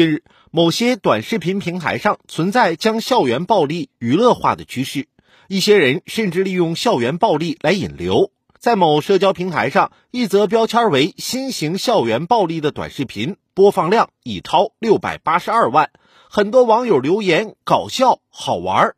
近日，某些短视频平台上存在将校园暴力娱乐化的趋势，一些人甚至利用校园暴力来引流。在某社交平台上，一则标签为“新型校园暴力”的短视频播放量已超六百八十二万，很多网友留言搞笑好玩。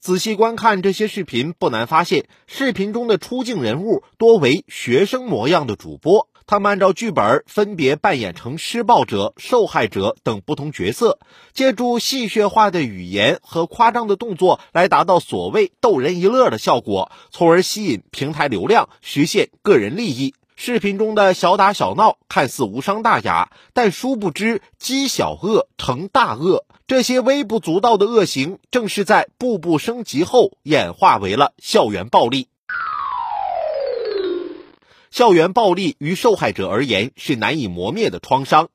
仔细观看这些视频，不难发现，视频中的出镜人物多为学生模样的主播。他们按照剧本分别扮演成施暴者、受害者等不同角色，借助戏谑化的语言和夸张的动作来达到所谓逗人一乐的效果，从而吸引平台流量，实现个人利益。视频中的小打小闹看似无伤大雅，但殊不知积小恶成大恶。这些微不足道的恶行，正是在步步升级后演化为了校园暴力。校园暴力于受害者而言是难以磨灭的创伤，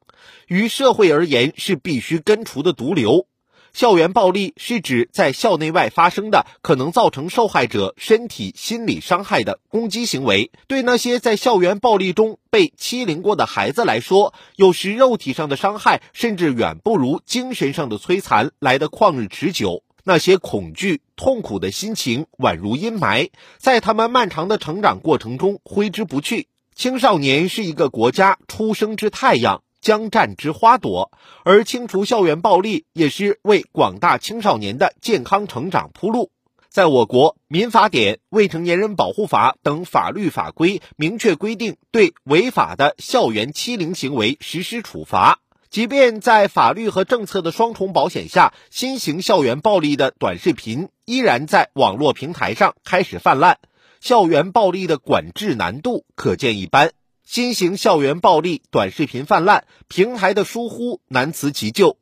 于社会而言是必须根除的毒瘤。校园暴力是指在校内外发生的可能造成受害者身体、心理伤害的攻击行为。对那些在校园暴力中被欺凌过的孩子来说，有时肉体上的伤害甚至远不如精神上的摧残来得旷日持久。那些恐惧、痛苦的心情宛如阴霾，在他们漫长的成长过程中挥之不去。青少年是一个国家出生之太阳。将战之花朵，而清除校园暴力也是为广大青少年的健康成长铺路。在我国，《民法典》《未成年人保护法》等法律法规明确规定，对违法的校园欺凌行为实施处罚。即便在法律和政策的双重保险下，新型校园暴力的短视频依然在网络平台上开始泛滥，校园暴力的管制难度可见一斑。新型校园暴力短视频泛滥，平台的疏忽难辞其咎。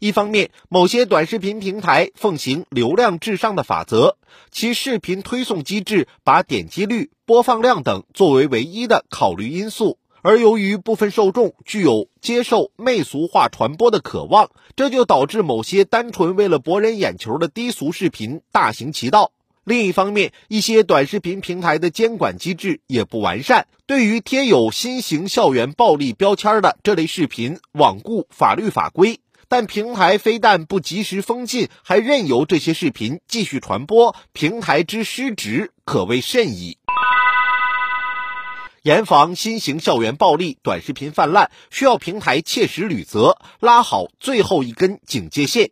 一方面，某些短视频平台奉行流量至上的法则，其视频推送机制把点击率、播放量等作为唯一的考虑因素。而由于部分受众具有接受媚俗化传播的渴望，这就导致某些单纯为了博人眼球的低俗视频大行其道。另一方面，一些短视频平台的监管机制也不完善，对于贴有新型校园暴力标签的这类视频，罔顾法律法规。但平台非但不及时封禁，还任由这些视频继续传播，平台之失职可谓甚矣。严防新型校园暴力短视频泛滥，需要平台切实履责，拉好最后一根警戒线。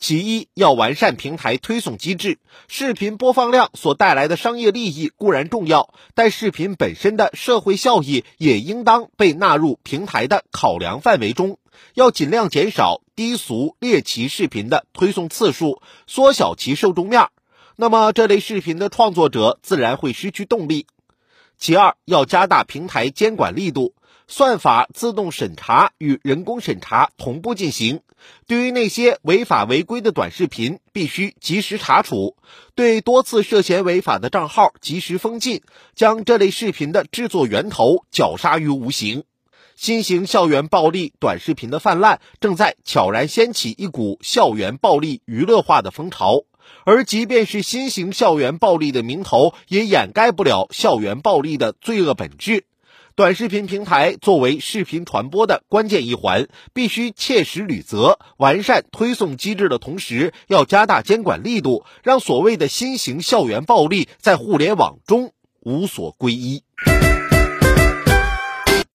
其一，要完善平台推送机制。视频播放量所带来的商业利益固然重要，但视频本身的社会效益也应当被纳入平台的考量范围中。要尽量减少低俗猎奇视频的推送次数，缩小其受众面，那么这类视频的创作者自然会失去动力。其二，要加大平台监管力度。算法自动审查与人工审查同步进行。对于那些违法违规的短视频，必须及时查处；对多次涉嫌违法的账号及时封禁，将这类视频的制作源头绞杀于无形。新型校园暴力短视频的泛滥，正在悄然掀起一股校园暴力娱乐化的风潮。而即便是新型校园暴力的名头，也掩盖不了校园暴力的罪恶本质。短视频平台作为视频传播的关键一环，必须切实履责，完善推送机制的同时，要加大监管力度，让所谓的新型校园暴力在互联网中无所归依。